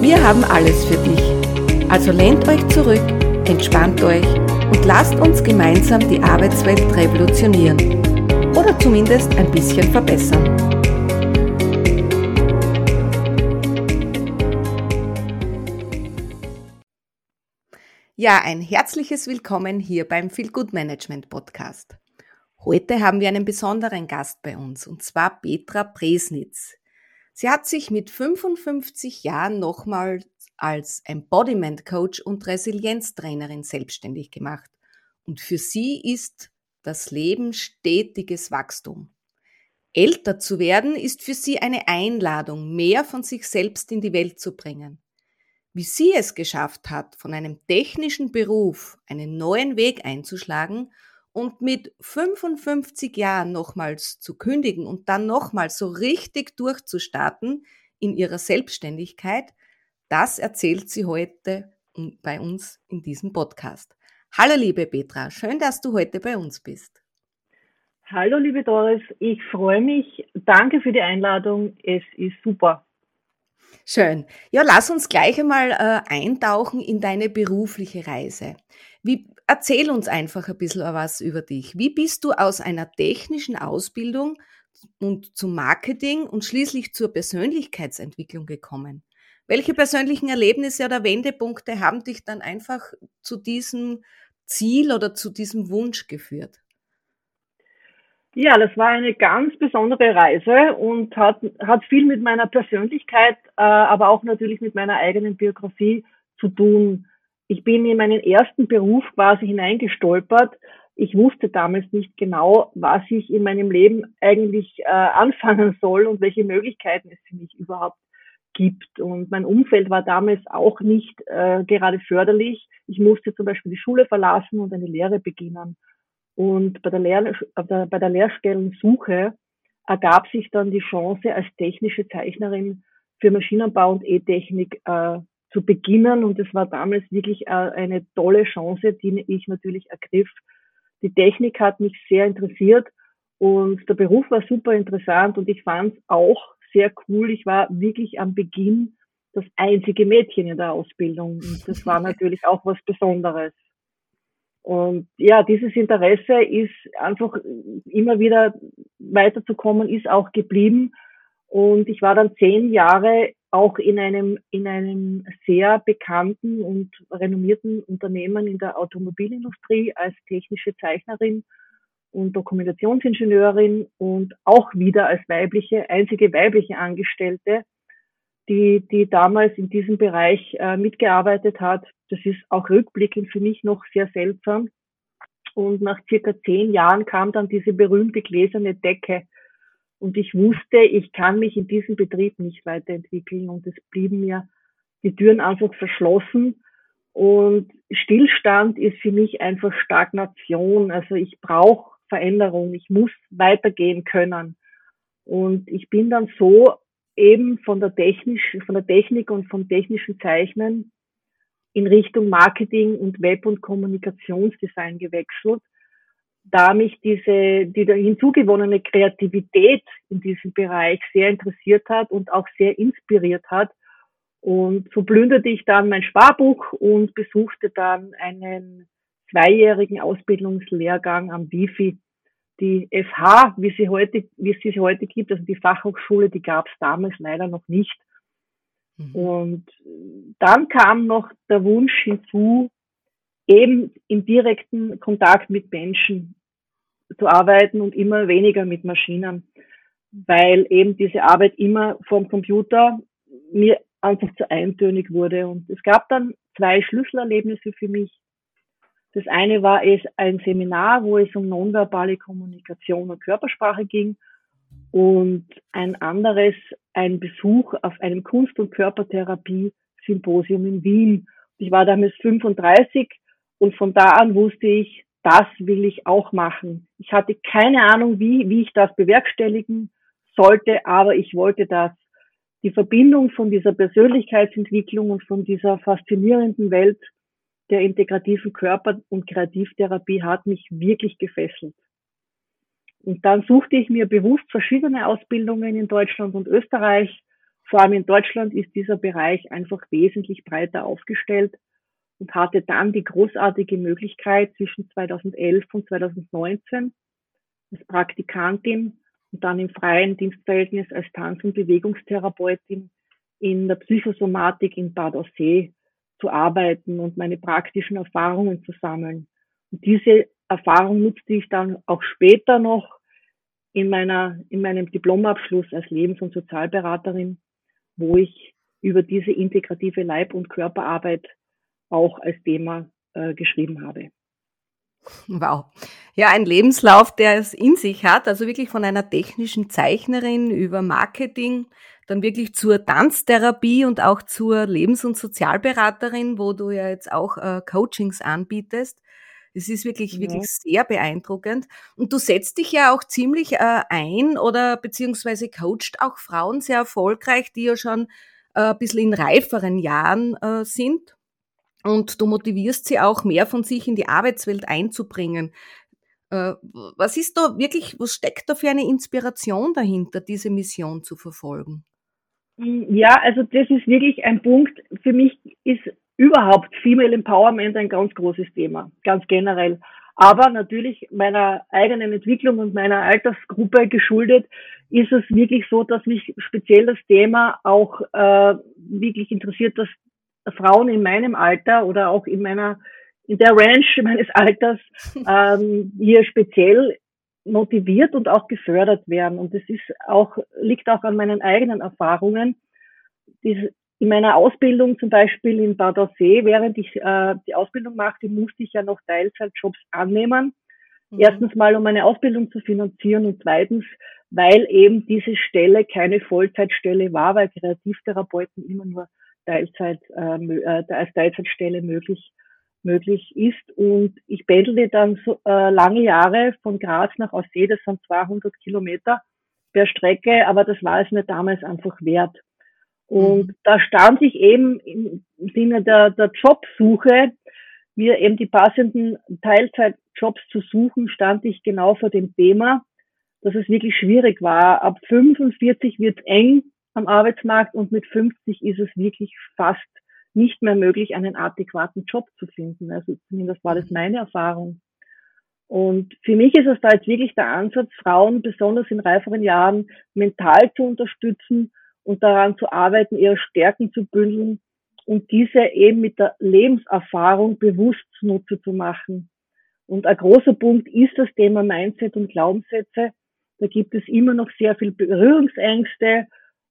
Wir haben alles für dich. Also lehnt euch zurück, entspannt euch und lasst uns gemeinsam die Arbeitswelt revolutionieren. Oder zumindest ein bisschen verbessern. Ja, ein herzliches Willkommen hier beim Feel Good Management Podcast. Heute haben wir einen besonderen Gast bei uns, und zwar Petra Presnitz. Sie hat sich mit 55 Jahren nochmals als Embodiment Coach und Resilienztrainerin selbstständig gemacht. Und für sie ist das Leben stetiges Wachstum. Älter zu werden ist für sie eine Einladung, mehr von sich selbst in die Welt zu bringen. Wie sie es geschafft hat, von einem technischen Beruf einen neuen Weg einzuschlagen und mit 55 Jahren nochmals zu kündigen und dann nochmals so richtig durchzustarten in ihrer Selbstständigkeit, das erzählt sie heute bei uns in diesem Podcast. Hallo liebe Petra, schön, dass du heute bei uns bist. Hallo liebe Doris, ich freue mich. Danke für die Einladung. Es ist super. Schön. Ja, lass uns gleich einmal äh, eintauchen in deine berufliche Reise. Wie, erzähl uns einfach ein bisschen was über dich. Wie bist du aus einer technischen Ausbildung und zum Marketing und schließlich zur Persönlichkeitsentwicklung gekommen? Welche persönlichen Erlebnisse oder Wendepunkte haben dich dann einfach zu diesem Ziel oder zu diesem Wunsch geführt? Ja, das war eine ganz besondere Reise und hat, hat viel mit meiner Persönlichkeit, äh, aber auch natürlich mit meiner eigenen Biografie zu tun. Ich bin in meinen ersten Beruf quasi hineingestolpert. Ich wusste damals nicht genau, was ich in meinem Leben eigentlich äh, anfangen soll und welche Möglichkeiten es für mich überhaupt gibt. Und mein Umfeld war damals auch nicht äh, gerade förderlich. Ich musste zum Beispiel die Schule verlassen und eine Lehre beginnen. Und bei der, Lehr bei der Lehrstellensuche ergab sich dann die Chance, als technische Zeichnerin für Maschinenbau und E-Technik äh, zu beginnen. Und es war damals wirklich äh, eine tolle Chance, die ich natürlich ergriff. Die Technik hat mich sehr interessiert und der Beruf war super interessant und ich fand es auch sehr cool. Ich war wirklich am Beginn das einzige Mädchen in der Ausbildung. Und das war natürlich auch was Besonderes. Und ja, dieses Interesse ist einfach immer wieder weiterzukommen, ist auch geblieben. Und ich war dann zehn Jahre auch in einem, in einem sehr bekannten und renommierten Unternehmen in der Automobilindustrie als technische Zeichnerin und Dokumentationsingenieurin und auch wieder als weibliche, einzige weibliche Angestellte die, die damals in diesem Bereich äh, mitgearbeitet hat. Das ist auch rückblickend für mich noch sehr seltsam. Und nach circa zehn Jahren kam dann diese berühmte gläserne Decke. Und ich wusste, ich kann mich in diesem Betrieb nicht weiterentwickeln. Und es blieben mir die Türen einfach verschlossen. Und Stillstand ist für mich einfach Stagnation. Also ich brauche Veränderung. Ich muss weitergehen können. Und ich bin dann so eben von der, technisch, von der Technik und vom technischen Zeichnen in Richtung Marketing und Web- und Kommunikationsdesign gewechselt, da mich diese, die da hinzugewonnene Kreativität in diesem Bereich sehr interessiert hat und auch sehr inspiriert hat. Und so plünderte ich dann mein Sparbuch und besuchte dann einen zweijährigen Ausbildungslehrgang am Wifi die FH, wie sie heute, wie es sie heute gibt, also die Fachhochschule, die gab es damals leider noch nicht. Mhm. Und dann kam noch der Wunsch hinzu, eben im direkten Kontakt mit Menschen zu arbeiten und immer weniger mit Maschinen, weil eben diese Arbeit immer vom Computer mir einfach zu eintönig wurde. Und es gab dann zwei Schlüsselerlebnisse für mich. Das eine war es ein Seminar, wo es um nonverbale Kommunikation und Körpersprache ging. Und ein anderes, ein Besuch auf einem Kunst- und Körpertherapie Symposium in Wien. Ich war damals 35 und von da an wusste ich, das will ich auch machen. Ich hatte keine Ahnung, wie, wie ich das bewerkstelligen sollte, aber ich wollte das. Die Verbindung von dieser Persönlichkeitsentwicklung und von dieser faszinierenden Welt der integrativen Körper- und Kreativtherapie hat mich wirklich gefesselt. Und dann suchte ich mir bewusst verschiedene Ausbildungen in Deutschland und Österreich. Vor allem in Deutschland ist dieser Bereich einfach wesentlich breiter aufgestellt und hatte dann die großartige Möglichkeit zwischen 2011 und 2019 als Praktikantin und dann im freien Dienstverhältnis als Tanz- und Bewegungstherapeutin in der Psychosomatik in Bad Aussee zu arbeiten und meine praktischen Erfahrungen zu sammeln. Und diese Erfahrung nutzte ich dann auch später noch in meiner, in meinem Diplomabschluss als Lebens- und Sozialberaterin, wo ich über diese integrative Leib- und Körperarbeit auch als Thema äh, geschrieben habe. Wow. Ja, ein Lebenslauf, der es in sich hat, also wirklich von einer technischen Zeichnerin über Marketing, dann wirklich zur Tanztherapie und auch zur Lebens- und Sozialberaterin, wo du ja jetzt auch äh, Coachings anbietest. Es ist wirklich, ja. wirklich sehr beeindruckend. Und du setzt dich ja auch ziemlich äh, ein oder beziehungsweise coacht auch Frauen sehr erfolgreich, die ja schon äh, ein bisschen in reiferen Jahren äh, sind. Und du motivierst sie auch, mehr von sich in die Arbeitswelt einzubringen. Äh, was ist da wirklich, was steckt da für eine Inspiration dahinter, diese Mission zu verfolgen? Ja, also das ist wirklich ein Punkt. Für mich ist überhaupt Female Empowerment ein ganz großes Thema, ganz generell. Aber natürlich meiner eigenen Entwicklung und meiner Altersgruppe geschuldet ist es wirklich so, dass mich speziell das Thema auch äh, wirklich interessiert, dass Frauen in meinem Alter oder auch in meiner in der Range meines Alters ähm, hier speziell motiviert und auch gefördert werden. Und das ist auch, liegt auch an meinen eigenen Erfahrungen. Diese, in meiner Ausbildung zum Beispiel in Bad Aussee, während ich äh, die Ausbildung machte, musste ich ja noch Teilzeitjobs annehmen. Mhm. Erstens mal, um meine Ausbildung zu finanzieren und zweitens, weil eben diese Stelle keine Vollzeitstelle war, weil Kreativtherapeuten immer nur Teilzeit, äh, äh als Teilzeitstelle möglich möglich ist. Und ich pendelte dann so, äh, lange Jahre von Graz nach Aussee, das sind 200 Kilometer per Strecke, aber das war es mir damals einfach wert. Und mhm. da stand ich eben im Sinne der, der Jobsuche, mir eben die passenden Teilzeitjobs zu suchen, stand ich genau vor dem Thema, dass es wirklich schwierig war. Ab 45 wird es eng am Arbeitsmarkt und mit 50 ist es wirklich fast nicht mehr möglich, einen adäquaten Job zu finden. Also zumindest war das meine Erfahrung. Und für mich ist es da jetzt wirklich der Ansatz, Frauen besonders in reiferen Jahren mental zu unterstützen und daran zu arbeiten, ihre Stärken zu bündeln und diese eben mit der Lebenserfahrung bewusst zunutze zu machen. Und ein großer Punkt ist das Thema Mindset und Glaubenssätze. Da gibt es immer noch sehr viel Berührungsängste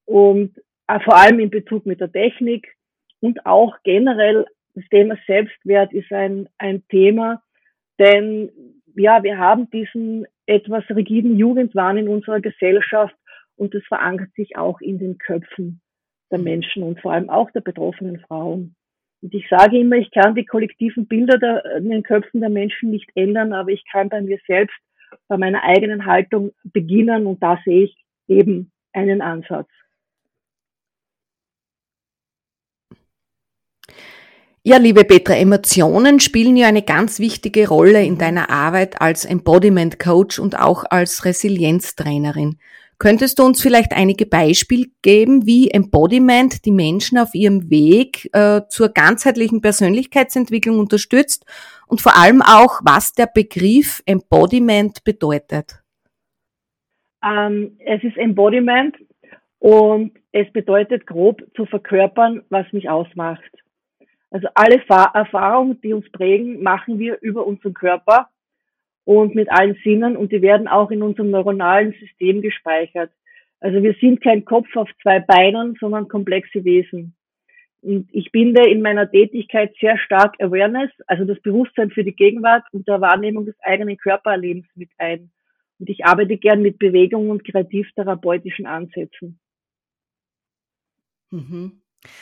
und äh, vor allem in Bezug mit der Technik und auch generell das Thema Selbstwert ist ein, ein Thema, denn ja, wir haben diesen etwas rigiden Jugendwahn in unserer Gesellschaft und das verankert sich auch in den Köpfen der Menschen und vor allem auch der betroffenen Frauen. Und ich sage immer, ich kann die kollektiven Bilder der, in den Köpfen der Menschen nicht ändern, aber ich kann bei mir selbst, bei meiner eigenen Haltung beginnen und da sehe ich eben einen Ansatz. Ja, liebe Petra, Emotionen spielen ja eine ganz wichtige Rolle in deiner Arbeit als Embodiment Coach und auch als Resilienztrainerin. Könntest du uns vielleicht einige Beispiele geben, wie Embodiment die Menschen auf ihrem Weg äh, zur ganzheitlichen Persönlichkeitsentwicklung unterstützt und vor allem auch, was der Begriff Embodiment bedeutet? Ähm, es ist Embodiment und es bedeutet grob zu verkörpern, was mich ausmacht. Also alle Erfahrungen, die uns prägen, machen wir über unseren Körper und mit allen Sinnen und die werden auch in unserem neuronalen System gespeichert. Also wir sind kein Kopf auf zwei Beinen, sondern komplexe Wesen. Und ich binde in meiner Tätigkeit sehr stark Awareness, also das Bewusstsein für die Gegenwart und der Wahrnehmung des eigenen Körperlebens mit ein. Und ich arbeite gern mit Bewegung und kreativ-therapeutischen Ansätzen. Mhm.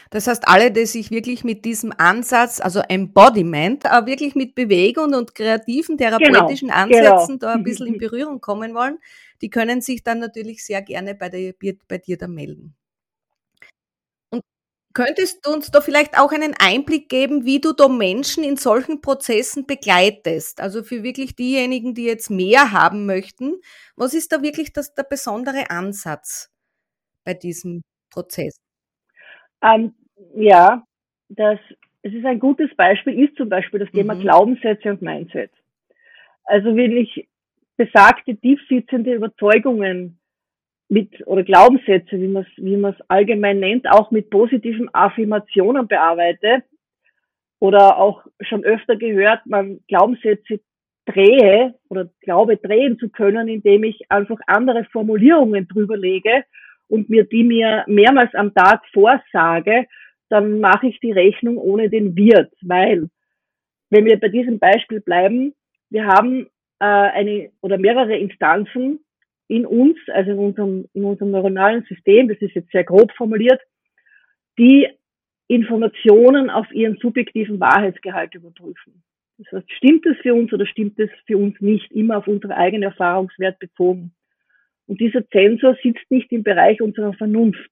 Das heißt, alle, die sich wirklich mit diesem Ansatz, also Embodiment, auch wirklich mit Bewegung und kreativen Genau, therapeutischen genau. Ansätzen da ein bisschen in Berührung kommen wollen, die können sich dann natürlich sehr gerne bei, der, bei dir da melden. Und könntest du uns da vielleicht auch einen Einblick geben, wie du da Menschen in solchen Prozessen begleitest? Also für wirklich diejenigen, die jetzt mehr haben möchten, was ist da wirklich das, der besondere Ansatz bei diesem Prozess? Ähm, ja, das, es ist ein gutes Beispiel, ist zum Beispiel das Thema Mhm. Glaubenssätze und Mindset. Also wirklich besagte tiefsitzende Überzeugungen mit oder Glaubenssätze, wie man es wie man es allgemein nennt, auch mit positiven Affirmationen bearbeite oder auch schon öfter gehört, man Glaubenssätze drehe oder glaube drehen zu können, indem ich einfach andere Formulierungen drüber lege und mir die mir mehrmals am Tag vorsage, dann mache ich die Rechnung ohne den Wirt, weil wenn wir bei diesem Beispiel bleiben, wir haben äh, eine oder mehrere Instanzen in uns, also in unserem, in unserem neuronalen System, das ist jetzt sehr grob formuliert, die Informationen auf ihren subjektiven Wahrheitsgehalt überprüfen. Das heißt, stimmt es für uns oder stimmt es für uns nicht, immer auf unseren eigenen Erfahrungswert bezogen. Und dieser Sensor sitzt nicht im Bereich unserer Vernunft.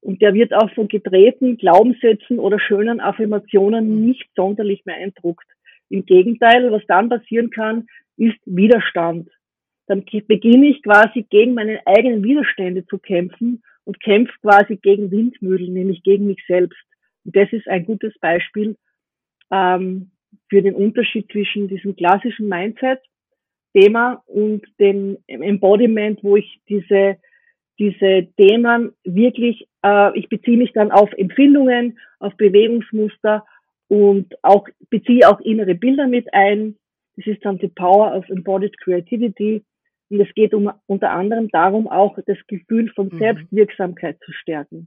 Und der wird auch von gedrehten Glaubenssätzen oder schönen Affirmationen nicht sonderlich beeindruckt. Im Gegenteil, was dann passieren kann, ist Widerstand. Dann beginne ich quasi gegen meine eigenen Widerstände zu kämpfen und kämpfe quasi gegen Windmühlen, nämlich gegen mich selbst. Und das ist ein gutes Beispiel ähm, für den Unterschied zwischen diesem klassischen Mindset-Thema und dem Embodiment, wo ich diese diese Themen wirklich, äh, ich beziehe mich dann auf Empfindungen, auf Bewegungsmuster und auch beziehe auch innere Bilder mit ein. Das ist dann die Power of Embodied Creativity. Und es geht um, unter anderem darum, auch das Gefühl von Mhm. Selbstwirksamkeit zu stärken.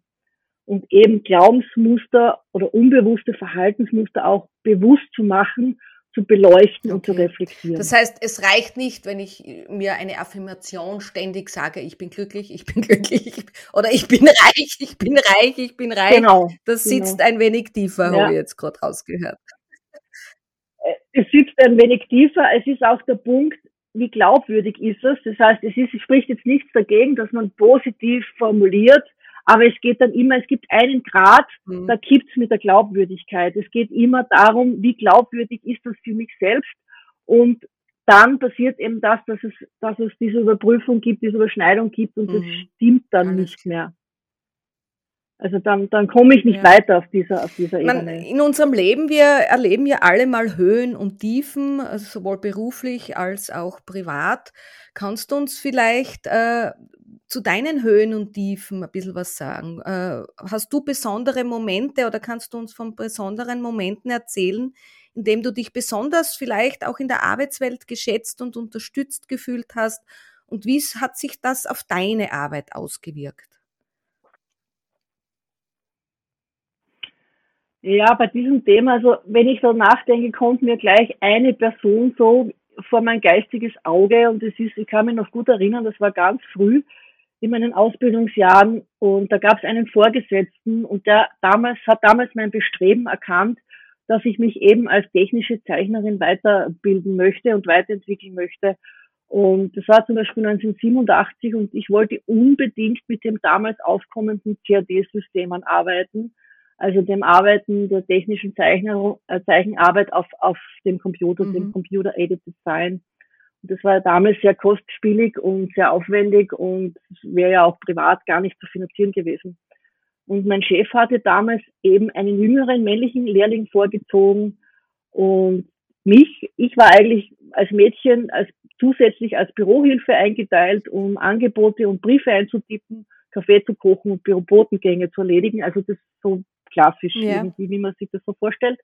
Und eben Glaubensmuster oder unbewusste Verhaltensmuster auch bewusst zu machen, zu beleuchten und zu Okay. reflektieren. Das heißt, es reicht nicht, wenn ich mir eine Affirmation ständig sage, ich bin glücklich, ich bin glücklich ich- oder ich bin reich, ich bin reich, ich bin reich. genau. Das genau. sitzt ein wenig tiefer, Ja. habe ich jetzt gerade rausgehört. Äh, es sitzt ein wenig tiefer. Es ist auch der Punkt, wie glaubwürdig ist es. Das heißt, es ist, es spricht jetzt nichts dagegen, dass man positiv formuliert, aber es geht dann immer, es gibt einen Grad, Hm. da kippt's mit der Glaubwürdigkeit. Es geht immer darum, wie glaubwürdig ist das für mich selbst und dann passiert eben das, dass es, dass es diese Überprüfung gibt, diese Überschneidung gibt und das Mhm. stimmt dann Alles nicht mehr. Also dann, dann komme ich nicht Ja. weiter auf dieser, auf dieser Man, Ebene. in unserem Leben, wir erleben ja alle mal Höhen und Tiefen, also sowohl beruflich als auch privat. Kannst du uns vielleicht äh, zu deinen Höhen und Tiefen ein bisschen was sagen? Äh, hast du besondere Momente oder kannst du uns von besonderen Momenten erzählen, in dem du dich besonders vielleicht auch in der Arbeitswelt geschätzt und unterstützt gefühlt hast? Und wie hat sich das auf deine Arbeit ausgewirkt? Ja, bei diesem Thema, also wenn ich so nachdenke, kommt mir gleich eine Person so vor mein geistiges Auge und es ist, ich kann mich noch gut erinnern, das war ganz früh in meinen Ausbildungsjahren und da gab es einen Vorgesetzten und der damals hat damals mein Bestreben erkannt, dass ich mich eben als technische Zeichnerin weiterbilden möchte und weiterentwickeln möchte. Und das war zum Beispiel 1987 und ich wollte unbedingt mit dem damals aufkommenden CAD-Systemen arbeiten also dem Arbeiten der technischen Zeichner, äh, Zeichenarbeit auf, auf dem Computer, Mhm. dem Computer Aided Design. Das war damals sehr kostspielig und sehr aufwendig und wäre ja auch privat gar nicht zu finanzieren gewesen. Und mein Chef hatte damals eben einen jüngeren männlichen Lehrling vorgezogen und mich, ich war eigentlich als Mädchen als zusätzlich als Bürohilfe eingeteilt, um Angebote und Briefe einzutippen, Kaffee zu kochen und Bürobotengänge zu erledigen. Also das so klassisch Ja. irgendwie, wie man sich das so vorstellt.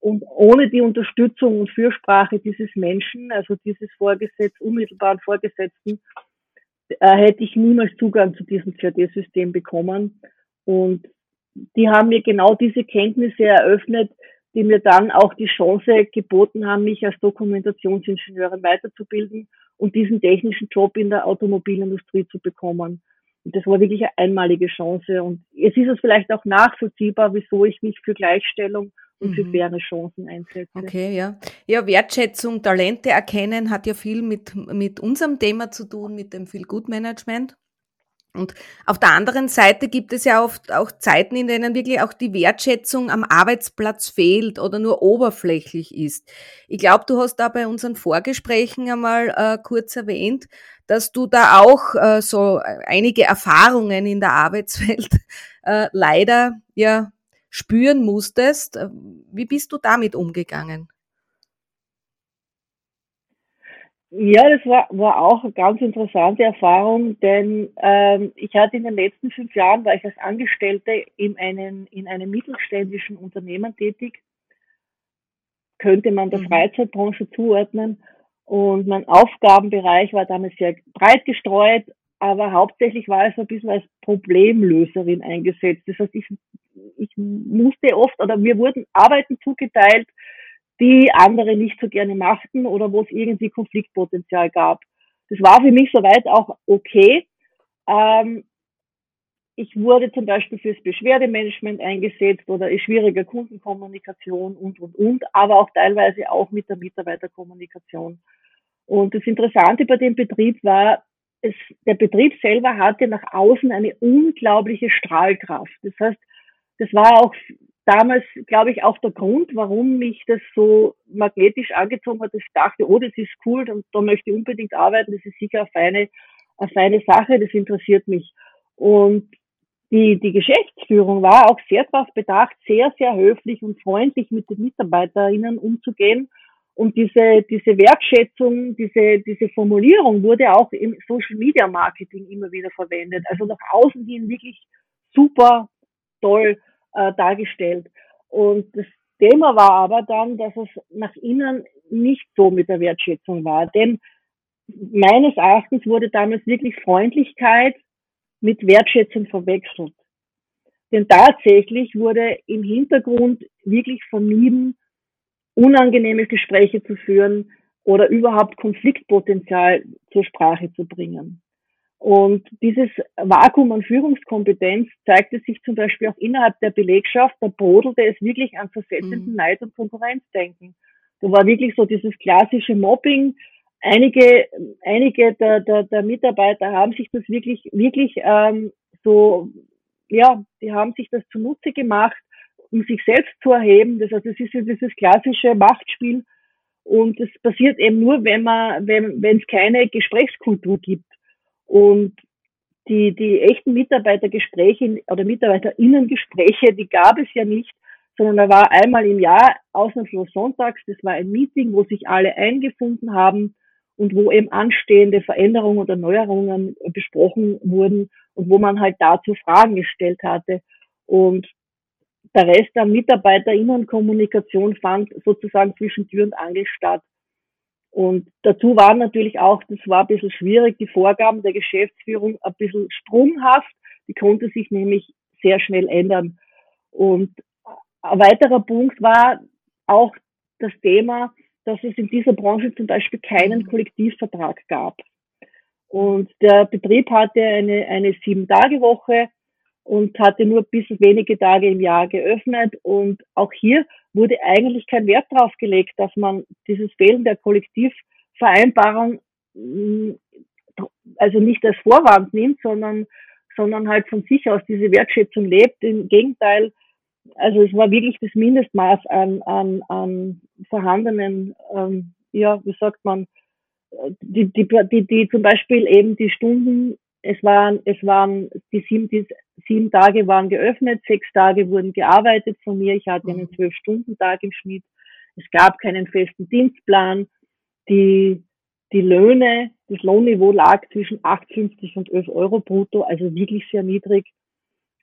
Und ohne die Unterstützung und Fürsprache dieses Menschen, also dieses Vorgesetz, unmittelbaren Vorgesetzten, äh, hätte ich niemals Zugang zu diesem CAD-System bekommen. Und die haben mir genau diese Kenntnisse eröffnet, die mir dann auch die Chance geboten haben, mich als Dokumentationsingenieurin weiterzubilden und diesen technischen Job in der Automobilindustrie zu bekommen. das war wirklich eine einmalige Chance. Und es ist es vielleicht auch nachvollziehbar, wieso ich mich für Gleichstellung und für mhm. faire Chancen einsetze. Okay, ja. Ja, Wertschätzung, Talente erkennen hat ja viel mit, mit unserem Thema zu tun, mit dem Feel Good Management. Und auf der anderen Seite gibt es ja oft auch Zeiten, in denen wirklich auch die Wertschätzung am Arbeitsplatz fehlt oder nur oberflächlich ist. Ich glaube, du hast da bei unseren Vorgesprächen einmal äh, kurz erwähnt, dass du da auch äh, so einige Erfahrungen in der Arbeitswelt äh, leider ja spüren musstest. Wie bist du damit umgegangen? Ja, das war, war auch eine ganz interessante Erfahrung, denn ähm, ich hatte in den letzten fünf Jahren, war ich als Angestellte in, einen, in einem mittelständischen Unternehmen tätig, könnte man der mhm. Freizeitbranche zuordnen. Und mein Aufgabenbereich war damals sehr breit gestreut, aber hauptsächlich war es ein bisschen als Problemlöserin eingesetzt. Das heißt, ich, ich musste oft oder mir wurden Arbeiten zugeteilt, die andere nicht so gerne machten oder wo es irgendwie Konfliktpotenzial gab. Das war für mich soweit auch okay. Ähm, ich wurde zum Beispiel fürs Beschwerdemanagement eingesetzt oder schwierige Kundenkommunikation und, und, und, aber auch teilweise auch mit der Mitarbeiterkommunikation. Und das Interessante bei dem Betrieb war, es, der Betrieb selber hatte nach außen eine unglaubliche Strahlkraft. Das heißt, das war auch damals, glaube ich, auch der Grund, warum mich das so magnetisch angezogen hat, dass ich dachte, oh, das ist cool und da möchte ich unbedingt arbeiten, das ist sicher eine feine, eine feine Sache, das interessiert mich. Und die, die Geschäftsführung war auch sehr darauf bedacht, sehr, sehr höflich und freundlich mit den MitarbeiterInnen umzugehen. Und diese, diese Wertschätzung, diese, diese Formulierung wurde auch im Social Media Marketing immer wieder verwendet. Also nach außen hin wirklich super toll äh, dargestellt. Und das Thema war aber dann, dass es nach innen nicht so mit der Wertschätzung war. Denn meines Erachtens wurde damals wirklich Freundlichkeit mit Wertschätzung verwechselt. Denn tatsächlich wurde im Hintergrund wirklich vermieden, unangenehme Gespräche zu führen oder überhaupt Konfliktpotenzial zur Sprache zu bringen. Und dieses Vakuum an Führungskompetenz zeigte sich zum Beispiel auch innerhalb der Belegschaft. Da brodelte es wirklich an versetzenden mhm. Neid- und Konkurrenzdenken. Da war wirklich so dieses klassische Mobbing. Einige, einige der, der, der Mitarbeiter haben sich das wirklich, wirklich ähm, so, ja, die haben sich das zunutze gemacht, um sich selbst zu erheben. Das heißt, es ist ja dieses klassische Machtspiel. Und es passiert eben nur, wenn man, wenn, wenn es keine Gesprächskultur gibt. Und die, die echten Mitarbeitergespräche oder Mitarbeiterinnengespräche, die gab es ja nicht, sondern da war einmal im Jahr ausnahmslos sonntags, das war ein Meeting, wo sich alle eingefunden haben und wo eben anstehende Veränderungen oder Neuerungen besprochen wurden und wo man halt dazu Fragen gestellt hatte. Und der Rest der Mitarbeiterinnenkommunikation fand sozusagen zwischen Tür und Angel statt. Und dazu waren natürlich auch, das war ein bisschen schwierig, die Vorgaben der Geschäftsführung ein bisschen sprunghaft. Die konnte sich nämlich sehr schnell ändern. Und ein weiterer Punkt war auch das Thema, dass es in dieser Branche zum Beispiel keinen Kollektivvertrag gab. Und der Betrieb hatte eine, eine Sieben-Tage-Woche und hatte nur bis wenige Tage im Jahr geöffnet. Und auch hier wurde eigentlich kein Wert darauf gelegt, dass man dieses Fehlen der Kollektivvereinbarung mm, also nicht als Vorwand nimmt, sondern, sondern halt von sich aus diese Wertschätzung lebt. Im Gegenteil, also es war wirklich das Mindestmaß an, an, an vorhandenen, ähm, ja, wie sagt man, die, die, die, die zum Beispiel eben die Stunden es waren, es waren, die sieben, die sieben Tage waren geöffnet, sechs Tage wurden gearbeitet von mir. Ich hatte einen mhm. Zwölf-Stunden-Tag im Schnitt. Es gab keinen festen Dienstplan. Die, die Löhne, das Lohnniveau lag zwischen 8,50 und 11 Euro brutto, also wirklich sehr niedrig.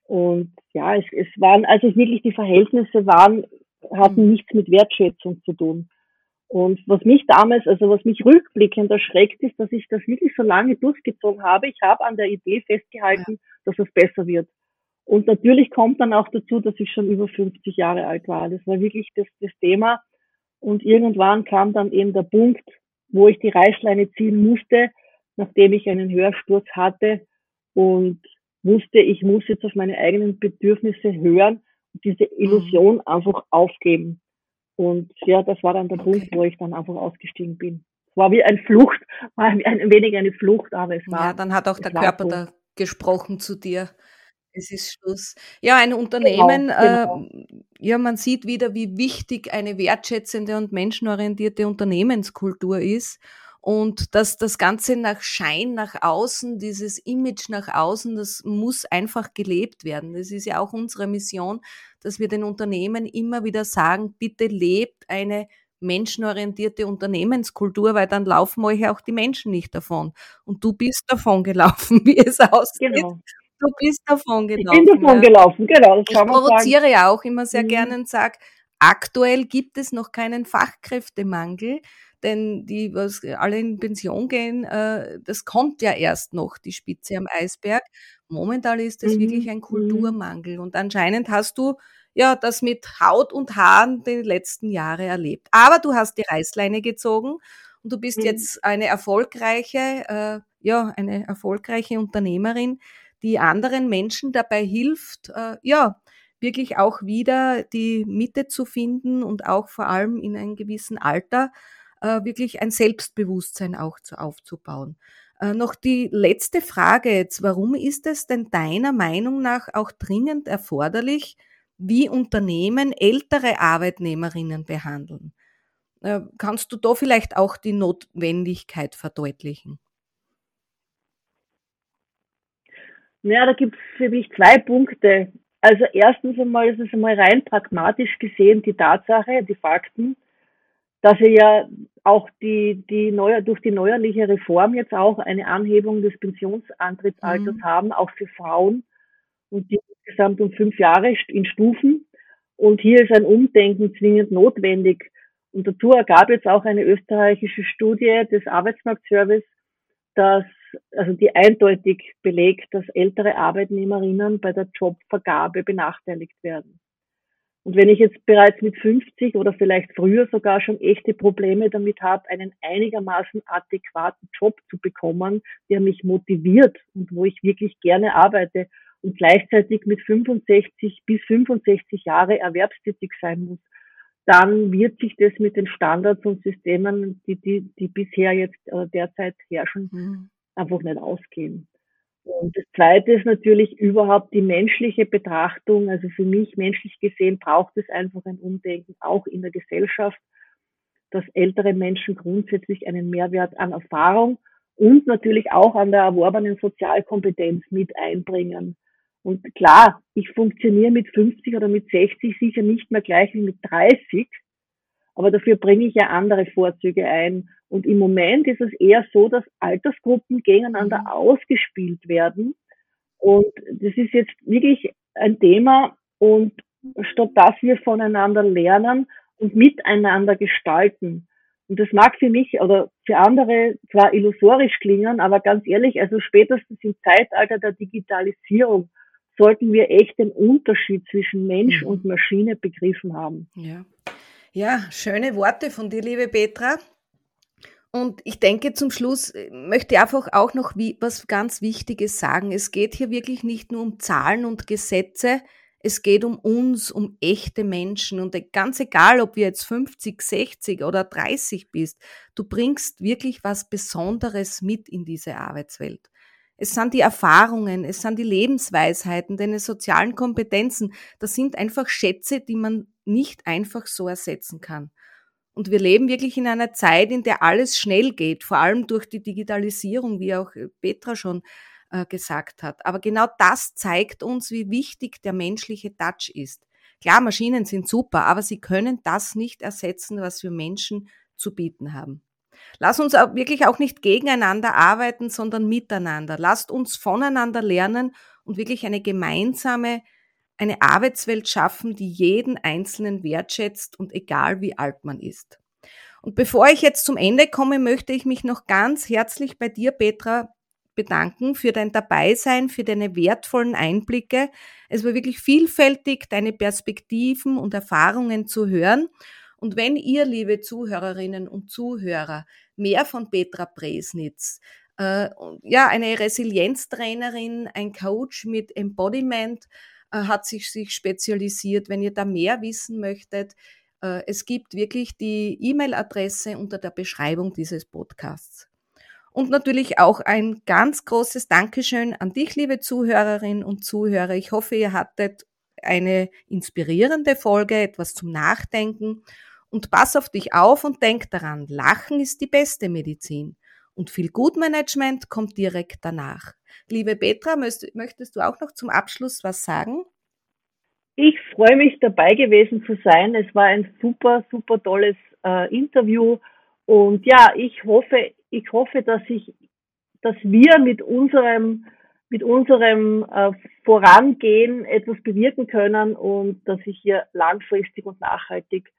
Und ja, es, es waren, also wirklich die Verhältnisse waren, hatten mhm. nichts mit Wertschätzung zu tun. Und was mich damals, also was mich rückblickend erschreckt, ist, dass ich das wirklich so lange durchgezogen habe. Ich habe an der Idee festgehalten, ja. dass es besser wird. Und natürlich kommt dann auch dazu, dass ich schon über 50 Jahre alt war. Das war wirklich das, das Thema. Und irgendwann kam dann eben der Punkt, wo ich die Reißleine ziehen musste, nachdem ich einen Hörsturz hatte. Und wusste, ich muss jetzt auf meine eigenen Bedürfnisse hören und diese Illusion mhm. einfach aufgeben. Und ja, das war dann der okay. Punkt, wo ich dann einfach ausgestiegen bin. War wie ein Flucht, war ein, ein wenig eine Flucht, aber es war. Ja, dann hat auch der Körper so. da gesprochen zu dir. Es ist Schluss. Ja, ein Unternehmen, genau, genau. Äh, ja, man sieht wieder, wie wichtig eine wertschätzende und menschenorientierte Unternehmenskultur ist. Und dass das Ganze nach Schein, nach außen, dieses Image nach außen, das muss einfach gelebt werden. Das ist ja auch unsere Mission, dass wir den Unternehmen immer wieder sagen, bitte lebt eine menschenorientierte Unternehmenskultur, weil dann laufen euch auch die Menschen nicht davon. Und du bist davon gelaufen, wie es aussieht. Genau. Du bist davon gelaufen. Ich bin davon ja. gelaufen, genau. ich provoziere ja auch immer sehr mhm. gerne und sage, aktuell gibt es noch keinen Fachkräftemangel, denn die, was alle in Pension gehen, äh, das kommt ja erst noch, die Spitze am Eisberg. Momentan ist es mhm. wirklich ein mhm. Kulturmangel und anscheinend hast du ja das mit Haut und Haaren die letzten Jahre erlebt. Aber du hast die Reißleine gezogen und du bist mhm. jetzt eine erfolgreiche, äh, ja, eine erfolgreiche Unternehmerin, die anderen Menschen dabei hilft, äh, ja, wirklich auch wieder die Mitte zu finden und auch vor allem in einem gewissen Alter äh, wirklich ein Selbstbewusstsein auch zu, aufzubauen. Äh, noch die letzte Frage jetzt. Warum ist es denn deiner Meinung nach auch dringend erforderlich, wie Unternehmen ältere Arbeitnehmerinnen behandeln? Äh, kannst du da vielleicht auch die Notwendigkeit verdeutlichen? Ja, da gibt es für mich zwei Punkte. Also erstens einmal ist es einmal rein pragmatisch gesehen die Tatsache, die Fakten, dass wir ja auch die, die neue, durch die neuerliche Reform jetzt auch eine Anhebung des Pensionsantrittsalters mhm. haben, auch für Frauen und die insgesamt um fünf Jahre in Stufen. Und hier ist ein Umdenken zwingend notwendig. Und dazu ergab jetzt auch eine österreichische Studie des Arbeitsmarktservice, dass, also die eindeutig belegt, dass ältere Arbeitnehmerinnen bei der Jobvergabe benachteiligt werden. Und wenn ich jetzt bereits mit 50 oder vielleicht früher sogar schon echte Probleme damit habe, einen einigermaßen adäquaten Job zu bekommen, der mich motiviert und wo ich wirklich gerne arbeite und gleichzeitig mit 65 bis 65 Jahre erwerbstätig sein muss, dann wird sich das mit den Standards und Systemen, die, die, die bisher jetzt äh, derzeit herrschen, mhm. Einfach nicht ausgehen. Und das Zweite ist natürlich überhaupt die menschliche Betrachtung. Also für mich menschlich gesehen braucht es einfach ein Umdenken, auch in der Gesellschaft, dass ältere Menschen grundsätzlich einen Mehrwert an Erfahrung und natürlich auch an der erworbenen Sozialkompetenz mit einbringen. Und klar, ich funktioniere mit 50 oder mit 60 sicher nicht mehr gleich wie mit 30, aber dafür bringe ich ja andere Vorzüge ein. Und im Moment ist es eher so, dass Altersgruppen gegeneinander mhm. ausgespielt werden. Und das ist jetzt wirklich ein Thema. Und statt dass wir voneinander lernen und miteinander gestalten. Und das mag für mich oder für andere zwar illusorisch klingen, aber ganz ehrlich, also spätestens im Zeitalter der Digitalisierung sollten wir echt den Unterschied zwischen Mensch mhm. und Maschine begriffen haben. Ja. Ja, schöne Worte von dir, liebe Petra. Und ich denke, zum Schluss äh, möchte ich einfach auch noch was ganz Wichtiges sagen. Es geht hier wirklich nicht nur um Zahlen und Gesetze, es geht um uns, um echte Menschen. Und ganz egal, ob wir jetzt 50, 60 oder 30 bist, du bringst wirklich was Besonderes mit in diese Arbeitswelt. Es sind die Erfahrungen, es sind die Lebensweisheiten, deine sozialen Kompetenzen. Das sind einfach Schätze, die man nicht einfach so ersetzen kann. Und wir leben wirklich in einer Zeit, in der alles schnell geht, vor allem durch die Digitalisierung, wie auch Petra schon äh, gesagt hat. Aber genau das zeigt uns, wie wichtig der menschliche Touch ist. Klar, Maschinen sind super, aber sie können das nicht ersetzen, was wir Menschen zu bieten haben. Lass uns auch wirklich auch nicht gegeneinander arbeiten, sondern miteinander. Lasst uns voneinander lernen und wirklich eine gemeinsame eine Arbeitswelt schaffen, die jeden Einzelnen wertschätzt und egal wie alt man ist. Und bevor ich jetzt zum Ende komme, möchte ich mich noch ganz herzlich bei dir, Petra, bedanken für dein Dabeisein, für deine wertvollen Einblicke. Es war wirklich vielfältig, deine Perspektiven und Erfahrungen zu hören. Und wenn ihr, liebe Zuhörerinnen und Zuhörer, mehr von Petra Presnitz äh, ja, eine Resilienztrainerin, ein Coach mit Embodiment äh, hat sich, sich spezialisiert. Wenn ihr da mehr wissen möchtet, äh, es gibt wirklich die E-Mail-Adresse unter der Beschreibung dieses Podcasts. Und natürlich auch ein ganz großes Dankeschön an dich, liebe Zuhörerinnen und Zuhörer. Ich hoffe, ihr hattet eine inspirierende Folge, etwas zum Nachdenken. Und pass auf dich auf und denk daran, Lachen ist die beste Medizin. Und viel Gutmanagement kommt direkt danach. Liebe Petra, möchtest du auch noch zum Abschluss was sagen? Ich freue mich dabei gewesen zu sein. Es war ein super, super tolles äh, Interview. Und ja, ich hoffe, ich hoffe, dass ich, dass wir mit unserem, mit unserem äh, Vorangehen etwas bewirken können und dass ich hier langfristig und nachhaltig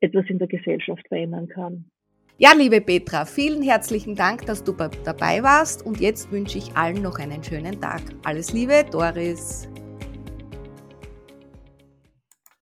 etwas in der Gesellschaft verändern kann. Ja, liebe Petra, vielen herzlichen Dank, dass du dabei warst und jetzt wünsche ich allen noch einen schönen Tag. Alles Liebe, Doris.